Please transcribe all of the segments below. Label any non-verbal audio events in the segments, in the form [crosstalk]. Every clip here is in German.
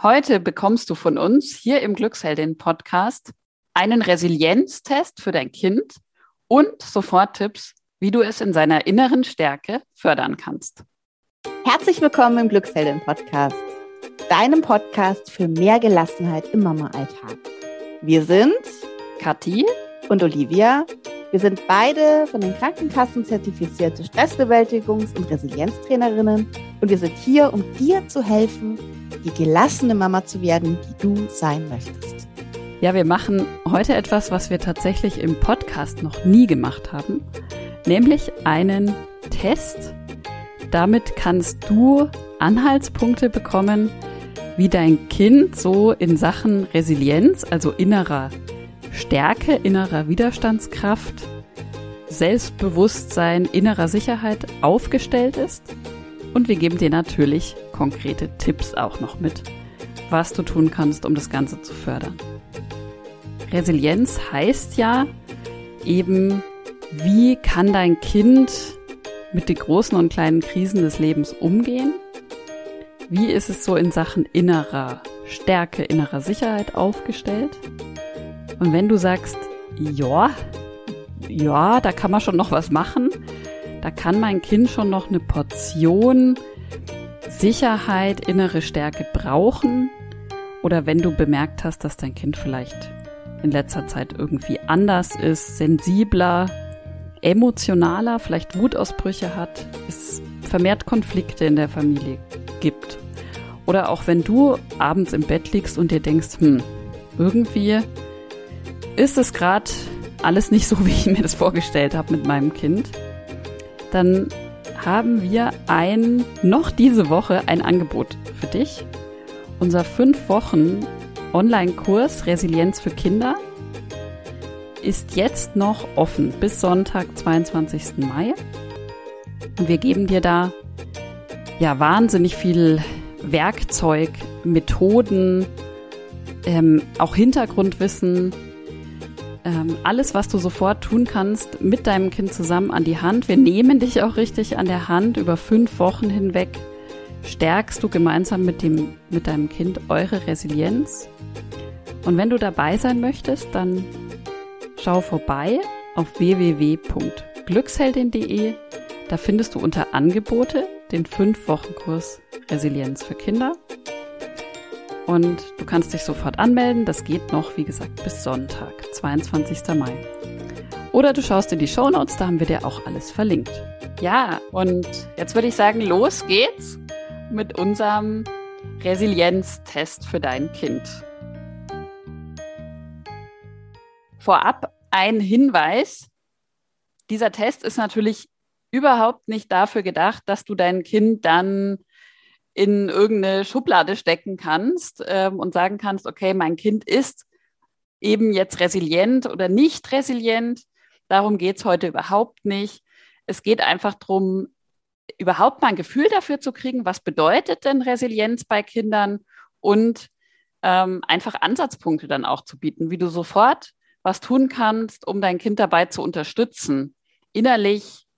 Heute bekommst du von uns hier im Glücksheldin-Podcast einen Resilienztest für dein Kind und sofort Tipps, wie du es in seiner inneren Stärke fördern kannst. Herzlich willkommen im Glücksheldin-Podcast, deinem Podcast für mehr Gelassenheit im Mama-Alltag. Wir sind Kathi und Olivia. Wir sind beide von den Krankenkassen zertifizierte Stressbewältigungs- und Resilienztrainerinnen und wir sind hier, um dir zu helfen, die gelassene Mama zu werden, die du sein möchtest. Ja, wir machen heute etwas, was wir tatsächlich im Podcast noch nie gemacht haben, nämlich einen Test. Damit kannst du Anhaltspunkte bekommen, wie dein Kind so in Sachen Resilienz, also innerer Stärke, innerer Widerstandskraft, Selbstbewusstsein, innerer Sicherheit aufgestellt ist. Und wir geben dir natürlich konkrete Tipps auch noch mit, was du tun kannst, um das Ganze zu fördern. Resilienz heißt ja eben, wie kann dein Kind mit den großen und kleinen Krisen des Lebens umgehen? Wie ist es so in Sachen innerer Stärke, innerer Sicherheit aufgestellt? Und wenn du sagst, ja, ja, da kann man schon noch was machen, da kann mein Kind schon noch eine Portion Sicherheit, innere Stärke brauchen. Oder wenn du bemerkt hast, dass dein Kind vielleicht in letzter Zeit irgendwie anders ist, sensibler, emotionaler, vielleicht Wutausbrüche hat, es vermehrt Konflikte in der Familie gibt. Oder auch wenn du abends im Bett liegst und dir denkst, hm, irgendwie ist es gerade alles nicht so, [laughs] wie ich mir das vorgestellt habe mit meinem Kind, dann haben wir ein, noch diese Woche ein Angebot für dich. Unser fünf Wochen Online-Kurs Resilienz für Kinder ist jetzt noch offen bis Sonntag, 22. Mai. Und wir geben dir da ja wahnsinnig viel Werkzeug, Methoden, ähm, auch Hintergrundwissen, ähm, alles, was du sofort tun kannst, mit deinem Kind zusammen an die Hand. Wir nehmen dich auch richtig an der Hand über fünf Wochen hinweg. Stärkst du gemeinsam mit, dem, mit deinem Kind eure Resilienz. Und wenn du dabei sein möchtest, dann schau vorbei auf www.glücksheldin.de. Da findest du unter Angebote den 5-Wochen-Kurs Resilienz für Kinder. Und du kannst dich sofort anmelden. Das geht noch, wie gesagt, bis Sonntag, 22. Mai. Oder du schaust in die Show Notes, da haben wir dir auch alles verlinkt. Ja, und jetzt würde ich sagen, los geht's mit unserem Resilienztest für dein Kind. Vorab ein Hinweis. Dieser Test ist natürlich überhaupt nicht dafür gedacht, dass du dein Kind dann in irgendeine Schublade stecken kannst ähm, und sagen kannst, okay, mein Kind ist eben jetzt resilient oder nicht resilient. Darum geht es heute überhaupt nicht. Es geht einfach darum, überhaupt mal ein Gefühl dafür zu kriegen, was bedeutet denn Resilienz bei Kindern und ähm, einfach Ansatzpunkte dann auch zu bieten, wie du sofort was tun kannst, um dein Kind dabei zu unterstützen, innerlich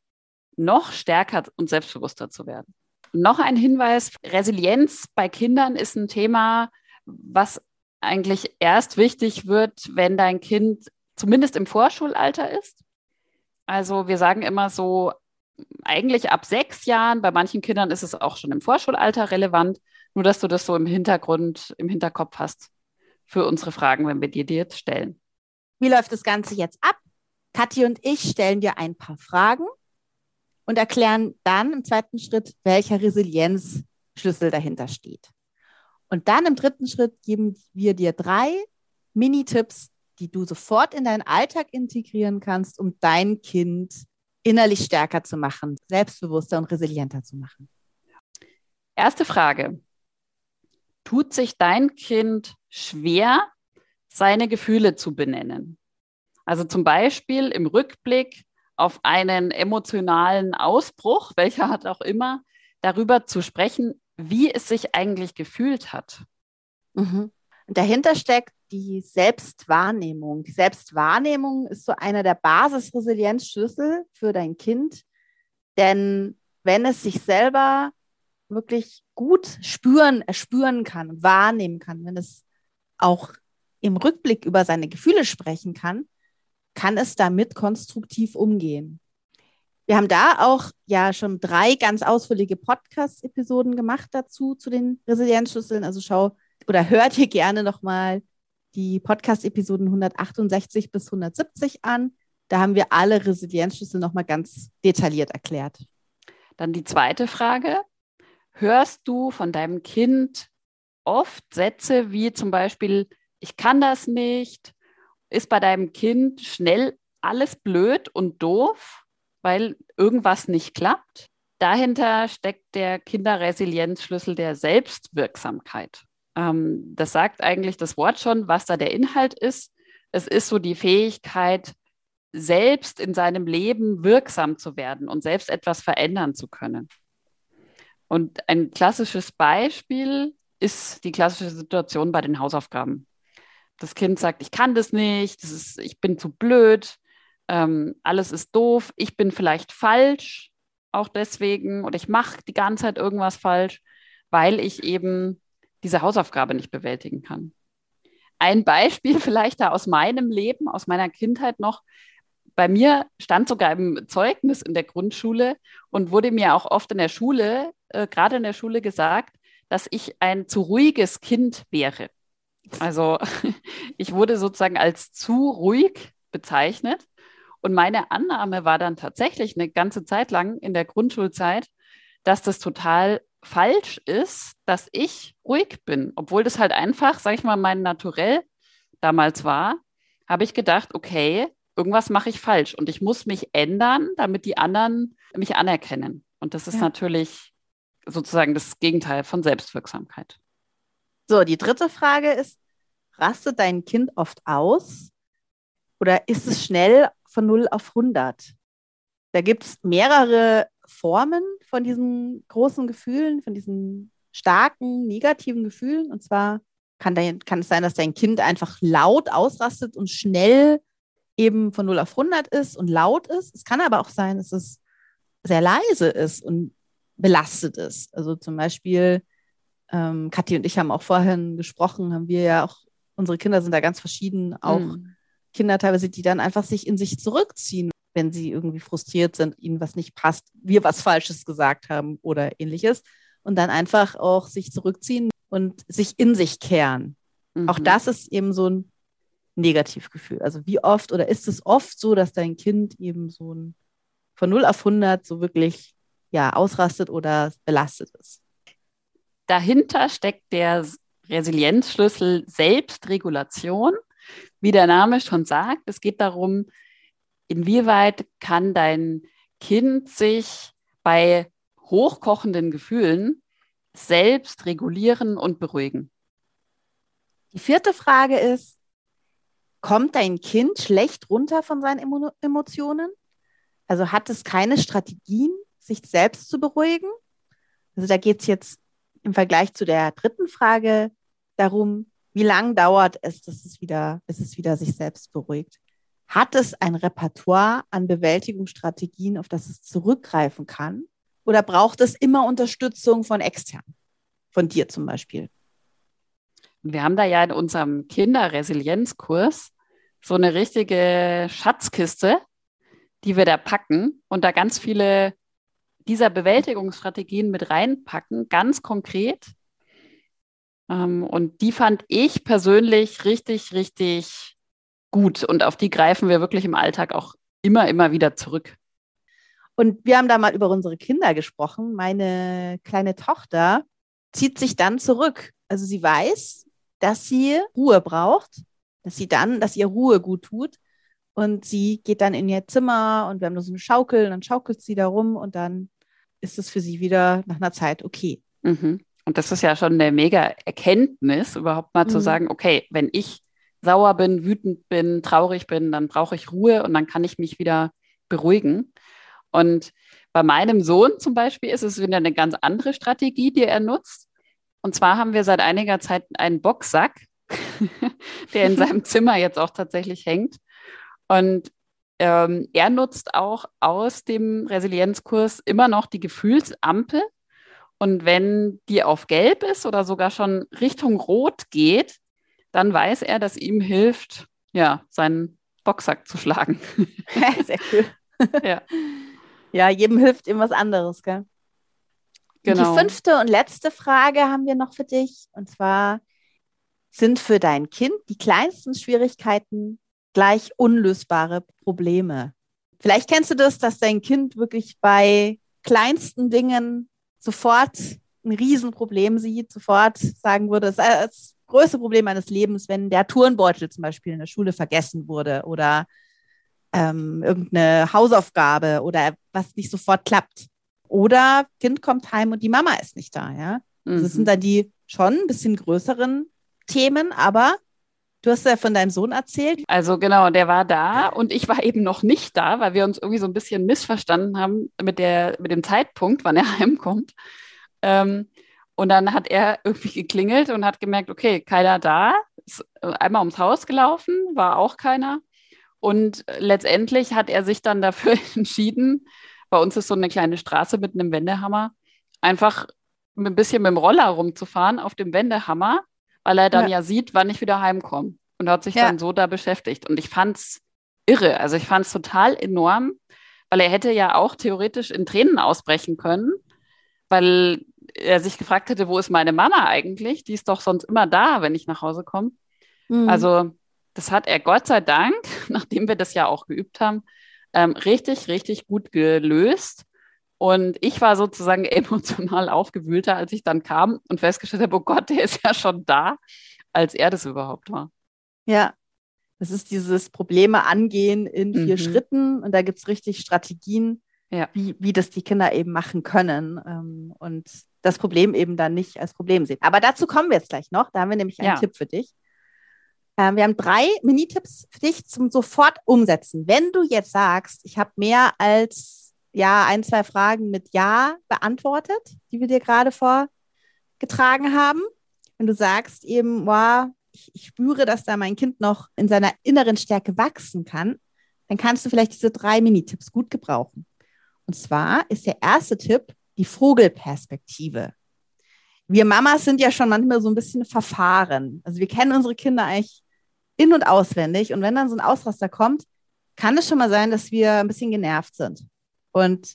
noch stärker und selbstbewusster zu werden. Noch ein Hinweis, Resilienz bei Kindern ist ein Thema, was eigentlich erst wichtig wird, wenn dein Kind zumindest im Vorschulalter ist. Also wir sagen immer so, eigentlich ab sechs Jahren, bei manchen Kindern ist es auch schon im Vorschulalter relevant, nur dass du das so im Hintergrund, im Hinterkopf hast für unsere Fragen, wenn wir dir die jetzt stellen. Wie läuft das Ganze jetzt ab? Kathi und ich stellen dir ein paar Fragen und erklären dann im zweiten Schritt, welcher Resilienzschlüssel dahinter steht. Und dann im dritten Schritt geben wir dir drei Mini-Tipps, die du sofort in deinen Alltag integrieren kannst, um dein Kind innerlich stärker zu machen, selbstbewusster und resilienter zu machen. Erste Frage. Tut sich dein Kind schwer, seine Gefühle zu benennen? Also zum Beispiel im Rückblick auf einen emotionalen Ausbruch, welcher hat auch immer, darüber zu sprechen, wie es sich eigentlich gefühlt hat. Mhm. dahinter steckt die Selbstwahrnehmung. Die Selbstwahrnehmung ist so einer der Basisresilienzschlüssel für dein Kind, denn wenn es sich selber wirklich gut spüren, erspüren kann, wahrnehmen kann, wenn es auch im Rückblick über seine Gefühle sprechen kann, kann es damit konstruktiv umgehen. Wir haben da auch ja schon drei ganz ausführliche Podcast-Episoden gemacht dazu, zu den Resilienzschlüsseln. Also schau oder hört ihr gerne nochmal die Podcast-Episoden 168 bis 170 an. Da haben wir alle Resilienzschlüssel nochmal ganz detailliert erklärt. Dann die zweite Frage. Hörst du von deinem Kind oft Sätze wie zum Beispiel, ich kann das nicht? Ist bei deinem Kind schnell alles blöd und doof, weil irgendwas nicht klappt? Dahinter steckt der Kinderresilienzschlüssel der Selbstwirksamkeit. Ähm, das sagt eigentlich das Wort schon, was da der Inhalt ist. Es ist so die Fähigkeit, selbst in seinem Leben wirksam zu werden und selbst etwas verändern zu können. Und ein klassisches Beispiel ist die klassische Situation bei den Hausaufgaben. Das Kind sagt, ich kann das nicht, das ist, ich bin zu blöd, ähm, alles ist doof, ich bin vielleicht falsch, auch deswegen, oder ich mache die ganze Zeit irgendwas falsch, weil ich eben diese Hausaufgabe nicht bewältigen kann. Ein Beispiel [laughs] vielleicht da aus meinem Leben, aus meiner Kindheit noch. Bei mir stand sogar im Zeugnis in der Grundschule und wurde mir auch oft in der Schule, äh, gerade in der Schule gesagt, dass ich ein zu ruhiges Kind wäre. Also [laughs] ich wurde sozusagen als zu ruhig bezeichnet. Und meine Annahme war dann tatsächlich eine ganze Zeit lang in der Grundschulzeit, dass das total falsch ist, dass ich ruhig bin, obwohl das halt einfach, sag ich mal, mein Naturell damals war, habe ich gedacht, okay, irgendwas mache ich falsch und ich muss mich ändern, damit die anderen mich anerkennen. Und das ist ja. natürlich sozusagen das Gegenteil von Selbstwirksamkeit. So, die dritte Frage ist, rastet dein Kind oft aus oder ist es schnell von 0 auf 100? Da gibt es mehrere Formen von diesen großen Gefühlen, von diesen starken negativen Gefühlen. Und zwar kann, dein, kann es sein, dass dein Kind einfach laut ausrastet und schnell eben von 0 auf 100 ist und laut ist. Es kann aber auch sein, dass es sehr leise ist und belastet ist. Also zum Beispiel, ähm, Kathi und ich haben auch vorhin gesprochen, haben wir ja auch, unsere Kinder sind da ganz verschieden, auch mhm. Kinder teilweise, die dann einfach sich in sich zurückziehen, wenn sie irgendwie frustriert sind, ihnen was nicht passt, wir was Falsches gesagt haben oder ähnliches. Und dann einfach auch sich zurückziehen und sich in sich kehren. Mhm. Auch das ist eben so ein Negativgefühl. Also wie oft oder ist es oft so, dass dein Kind eben so ein von 0 auf 100 so wirklich ja, ausrastet oder belastet ist? Dahinter steckt der Resilienzschlüssel Selbstregulation. Wie der Name schon sagt, es geht darum, inwieweit kann dein Kind sich bei hochkochenden Gefühlen selbst regulieren und beruhigen? Die vierte Frage ist, kommt dein Kind schlecht runter von seinen Emo Emotionen? Also hat es keine Strategien, sich selbst zu beruhigen? Also da geht es jetzt im Vergleich zu der dritten Frage darum, wie lange dauert es, dass es wieder, bis es wieder sich selbst beruhigt? Hat es ein Repertoire an Bewältigungsstrategien, auf das es zurückgreifen kann? Oder braucht es immer Unterstützung von extern? Von dir zum Beispiel? Wir haben da ja in unserem Kinderresilienzkurs so eine richtige Schatzkiste, die wir da packen und da ganz viele dieser Bewältigungsstrategien mit reinpacken, ganz konkret. Ähm, und die fand ich persönlich richtig, richtig gut. Und auf die greifen wir wirklich im Alltag auch immer, immer wieder zurück. Und wir haben da mal über unsere Kinder gesprochen. Meine kleine Tochter zieht sich dann zurück. Also sie weiß, dass sie Ruhe braucht, dass sie dann, dass ihr Ruhe gut tut. Und sie geht dann in ihr Zimmer und wir haben da so eine Schaukel, und dann schaukelt sie da rum und dann ist es für sie wieder nach einer Zeit okay. Mhm. Und das ist ja schon eine mega Erkenntnis, überhaupt mal mhm. zu sagen, okay, wenn ich sauer bin, wütend bin, traurig bin, dann brauche ich Ruhe und dann kann ich mich wieder beruhigen. Und bei meinem Sohn zum Beispiel ist es wieder eine ganz andere Strategie, die er nutzt. Und zwar haben wir seit einiger Zeit einen Boxsack, [laughs] der in [laughs] seinem Zimmer jetzt auch tatsächlich hängt. Und ähm, er nutzt auch aus dem Resilienzkurs immer noch die Gefühlsampel Und wenn die auf gelb ist oder sogar schon Richtung rot geht, dann weiß er, dass ihm hilft, ja, seinen Boxsack zu schlagen. [laughs] Sehr cool. [laughs] ja. ja, jedem hilft ihm was anderes, gell? Genau. Die fünfte und letzte Frage haben wir noch für dich. Und zwar sind für dein Kind die kleinsten Schwierigkeiten gleich unlösbare Probleme. Vielleicht kennst du das, dass dein Kind wirklich bei kleinsten Dingen sofort ein Riesenproblem sieht, sofort sagen würde, es ist das größte Problem meines Lebens, wenn der Turnbeutel zum Beispiel in der Schule vergessen wurde oder ähm, irgendeine Hausaufgabe oder was nicht sofort klappt. Oder Kind kommt heim und die Mama ist nicht da, ja. Mhm. Also das sind dann die schon ein bisschen größeren Themen, aber du hast ja von deinem Sohn erzählt. Also genau, der war da und ich war eben noch nicht da, weil wir uns irgendwie so ein bisschen missverstanden haben mit, der, mit dem Zeitpunkt, wann er [laughs] heimkommt. Ähm, und dann hat er irgendwie geklingelt und hat gemerkt, okay, keiner da. Ist einmal ums Haus gelaufen, war auch keiner. Und letztendlich hat er sich dann dafür [laughs] entschieden, bei uns ist so eine kleine Straße mit einem Wendehammer, einfach ein bisschen mit dem Roller rumzufahren auf dem Wendehammer, weil er dann ja, ja sieht, wann ich wieder heimkomme. Und hat sich ja. dann so da beschäftigt. Und ich fand es irre. Also ich fand es total enorm, weil er hätte ja auch theoretisch in Tränen ausbrechen können, weil er sich gefragt hätte, wo ist meine Mama eigentlich? Die ist doch sonst immer da, wenn ich nach Hause komme. Mhm. Also das hat er Gott sei Dank, [laughs] nachdem wir das ja auch geübt haben, ähm, richtig, richtig gut gelöst. Und ich war sozusagen [laughs] emotional aufgewühlter, als ich dann kam und festgestellt habe, oh Gott, der ist ja schon da, als er das überhaupt war. Ja, das ist dieses Probleme angehen in vier mhm. Schritten und da gibt es richtig Strategien, ja. wie, wie das die Kinder eben machen können ähm, und das Problem eben dann nicht als Problem sehen. Aber dazu kommen wir jetzt gleich noch. Da haben wir nämlich einen ja. Tipp für dich. Ähm, wir haben drei Minitipps für dich zum sofort umsetzen. Wenn du jetzt sagst, ich habe mehr als ja ein, zwei Fragen mit Ja beantwortet, die wir dir gerade vorgetragen haben, wenn du sagst eben, wow, ich, ich spüre, dass da mein Kind noch in seiner inneren Stärke wachsen kann, dann kannst du vielleicht diese drei Minitipps gut gebrauchen. Und zwar ist der erste Tipp die Vogelperspektive. Wir Mamas sind ja schon manchmal so ein bisschen verfahren. Also wir kennen unsere Kinder eigentlich in- und auswendig. Und wenn dann so ein Ausraster kommt, kann es schon mal sein, dass wir ein bisschen genervt sind und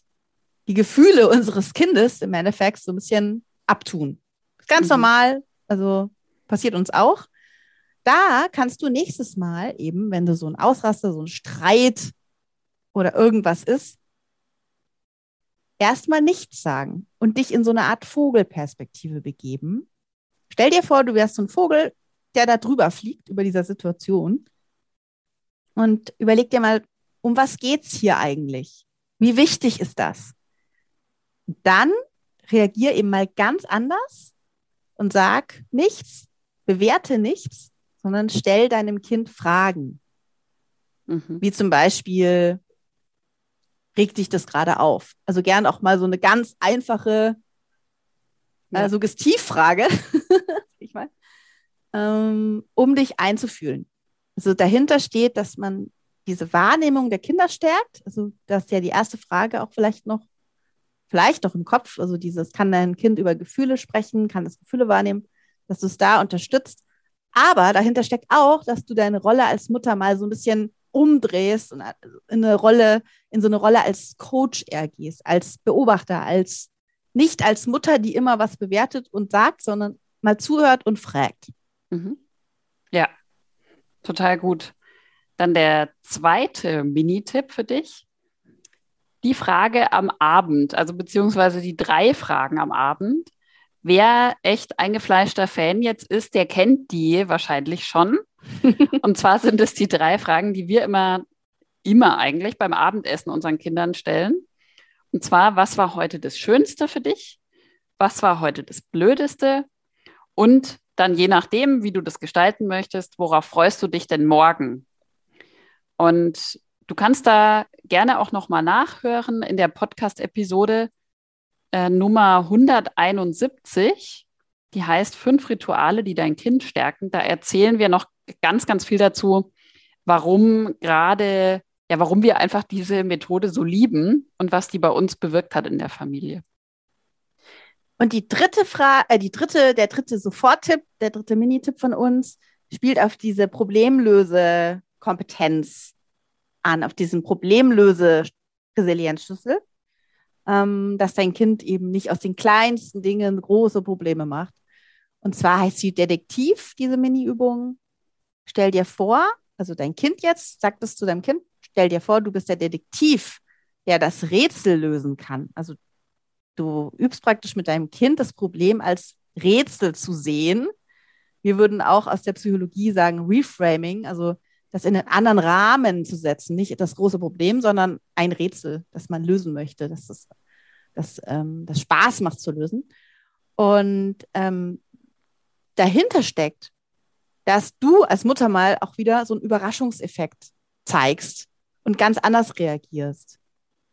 die Gefühle [laughs] unseres Kindes im Endeffekt so ein bisschen abtun. Ganz mhm. normal, also passiert uns auch. Da kannst du nächstes Mal eben, wenn du so ein Ausraster, so ein Streit oder irgendwas ist, erstmal nichts sagen und dich in so eine Art Vogelperspektive begeben. Stell dir vor, du wärst so ein Vogel, der da drüber fliegt, über dieser Situation. Und überleg dir mal, um was geht's hier eigentlich? Wie wichtig ist das? Dann reagier eben mal ganz anders und sag nichts, bewerte nichts, sondern stell deinem Kind Fragen. Mhm. Wie zum Beispiel, regt dich das gerade auf? Also gern auch mal so eine ganz einfache ja. äh, Suggestivfrage. [laughs] ich meine, ähm, um dich einzufühlen. Also dahinter steht, dass man diese Wahrnehmung der Kinder stärkt. Also das ist ja die erste Frage auch vielleicht noch, vielleicht noch im Kopf. Also dieses, kann dein Kind über Gefühle sprechen, kann das Gefühle wahrnehmen, dass du es da unterstützt. Aber dahinter steckt auch, dass du deine Rolle als Mutter mal so ein bisschen umdrehst und in eine Rolle, in so eine Rolle als Coach eher gehst, als Beobachter, als nicht als Mutter, die immer was bewertet und sagt, sondern mal zuhört und fragt. Mhm. Ja, total gut. Dann der zweite Minitipp für dich. Die Frage am Abend, also beziehungsweise die drei Fragen am Abend. Wer echt eingefleischter Fan jetzt ist, der kennt die wahrscheinlich schon. [laughs] Und zwar sind es die drei Fragen, die wir immer, immer eigentlich beim Abendessen unseren Kindern stellen. Und zwar, was war heute das Schönste für dich? Was war heute das Blödeste? Und dann je nachdem, wie du das gestalten möchtest, worauf freust du dich denn morgen? Und du kannst da gerne auch nochmal nachhören in der Podcast-Episode äh, Nummer 171. Die heißt Fünf Rituale, die dein Kind stärken. Da erzählen wir noch ganz, ganz viel dazu, warum gerade, ja, warum wir einfach diese Methode so lieben und was die bei uns bewirkt hat in der Familie. Und die dritte Frage, äh, die dritte, der dritte Soforttipp, der dritte Minitipp von uns, spielt auf diese Problemlöse-Kompetenz an, auf diesen Problemlöse-Resilienzschlüssel, ähm, dass dein Kind eben nicht aus den kleinsten Dingen große Probleme macht. Und zwar heißt sie Detektiv, diese Mini-Übung. Stell dir vor, also dein Kind jetzt, sagt es zu deinem Kind, stell dir vor, du bist der Detektiv, der das Rätsel lösen kann. Also du übst praktisch mit deinem Kind das Problem als Rätsel zu sehen. Wir würden auch aus der Psychologie sagen Reframing, also das in einen anderen Rahmen zu setzen, nicht das große Problem, sondern ein Rätsel, das man lösen möchte, dass das, das, ähm, das Spaß macht zu lösen. Und ähm, dahinter steckt, dass du als Mutter mal auch wieder so einen Überraschungseffekt zeigst und ganz anders reagierst.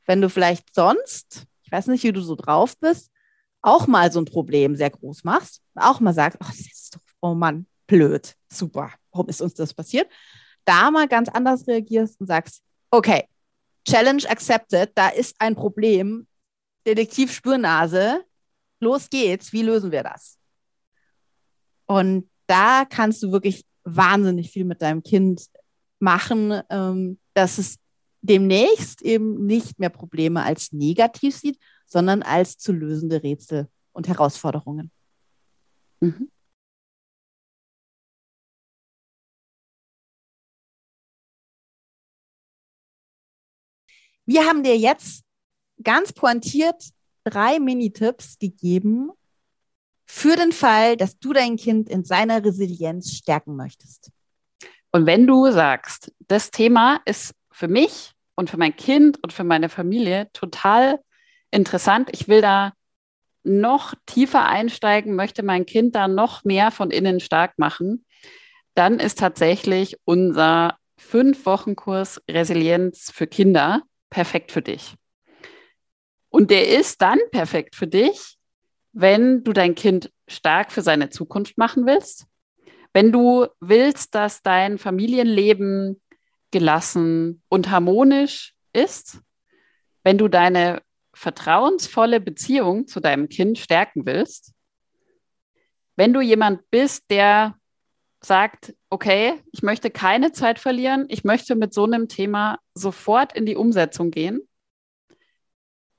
Wenn du vielleicht sonst, ich weiß nicht, wie du so drauf bist, auch mal so ein Problem sehr groß machst, auch mal sagst, oh, das ist doch, oh Mann, blöd, super, warum ist uns das passiert? Da mal ganz anders reagierst und sagst, okay, Challenge accepted, da ist ein Problem, Detektiv Spürnase, los geht's, wie lösen wir das? Und da kannst du wirklich wahnsinnig viel mit deinem Kind machen, ähm, dass es demnächst eben nicht mehr Probleme als negativ sieht, sondern als zu lösende Rätsel und Herausforderungen. Mhm. Wir haben dir jetzt ganz pointiert drei Minitipps gegeben für den Fall, dass du dein Kind in seiner Resilienz stärken möchtest. Und wenn du sagst, das Thema ist für mich und für mein Kind und für meine Familie total interessant, ich will da noch tiefer einsteigen, möchte mein Kind da noch mehr von innen stark machen, dann ist tatsächlich unser fünf Wochen Kurs Resilienz für Kinder perfekt für dich. Und der ist dann perfekt für dich, wenn du dein Kind stark für seine Zukunft machen willst, wenn du willst, dass dein Familienleben gelassen und harmonisch ist, wenn du deine vertrauensvolle Beziehung zu deinem Kind stärken willst, wenn du jemand bist, der sagt, okay, ich möchte keine Zeit verlieren, ich möchte mit so einem Thema sofort in die Umsetzung gehen.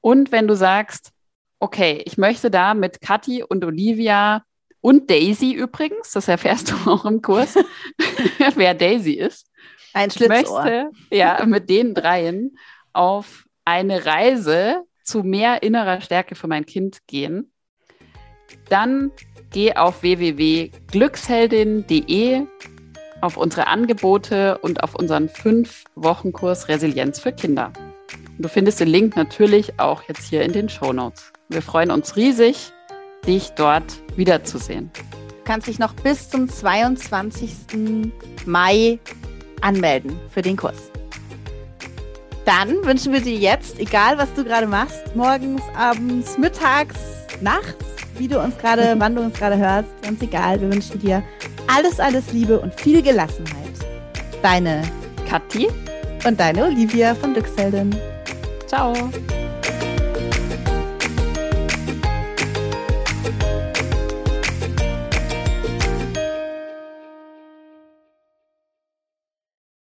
Und wenn du sagst, okay, ich möchte da mit Kathi und Olivia und Daisy übrigens, das erfährst du auch im Kurs, [laughs] wer Daisy ist. Ein Schlitzohr. möchte ja mit den dreien auf eine Reise zu mehr innerer Stärke für mein Kind gehen. Dann geh auf www.glücksheldin.de auf unsere Angebote und auf unseren fünf Wochen Kurs Resilienz für Kinder. Du findest den Link natürlich auch jetzt hier in den Show Notes. Wir freuen uns riesig, dich dort wiederzusehen. Du kannst dich noch bis zum 22. Mai anmelden für den Kurs. Dann wünschen wir dir jetzt, egal was du gerade machst, morgens, abends, mittags, nachts, wie du uns gerade, wann du uns gerade hörst, ganz egal, wir wünschen dir alles, alles Liebe und viel Gelassenheit. Deine Kathi und deine Olivia von Glücksheldin. Ciao.